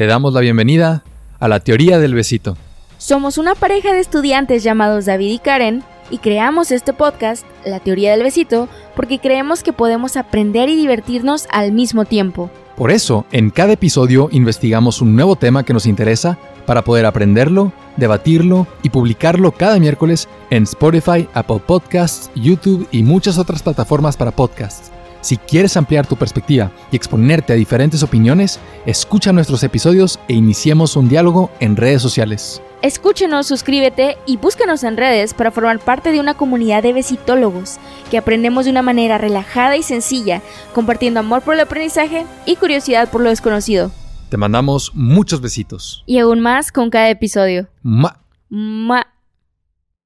Te damos la bienvenida a la teoría del besito. Somos una pareja de estudiantes llamados David y Karen y creamos este podcast, La teoría del besito, porque creemos que podemos aprender y divertirnos al mismo tiempo. Por eso, en cada episodio investigamos un nuevo tema que nos interesa para poder aprenderlo, debatirlo y publicarlo cada miércoles en Spotify, Apple Podcasts, YouTube y muchas otras plataformas para podcasts. Si quieres ampliar tu perspectiva y exponerte a diferentes opiniones, escucha nuestros episodios e iniciemos un diálogo en redes sociales. Escúchenos, suscríbete y búscanos en redes para formar parte de una comunidad de besitólogos que aprendemos de una manera relajada y sencilla, compartiendo amor por el aprendizaje y curiosidad por lo desconocido. Te mandamos muchos besitos. Y aún más con cada episodio. Ma. Ma.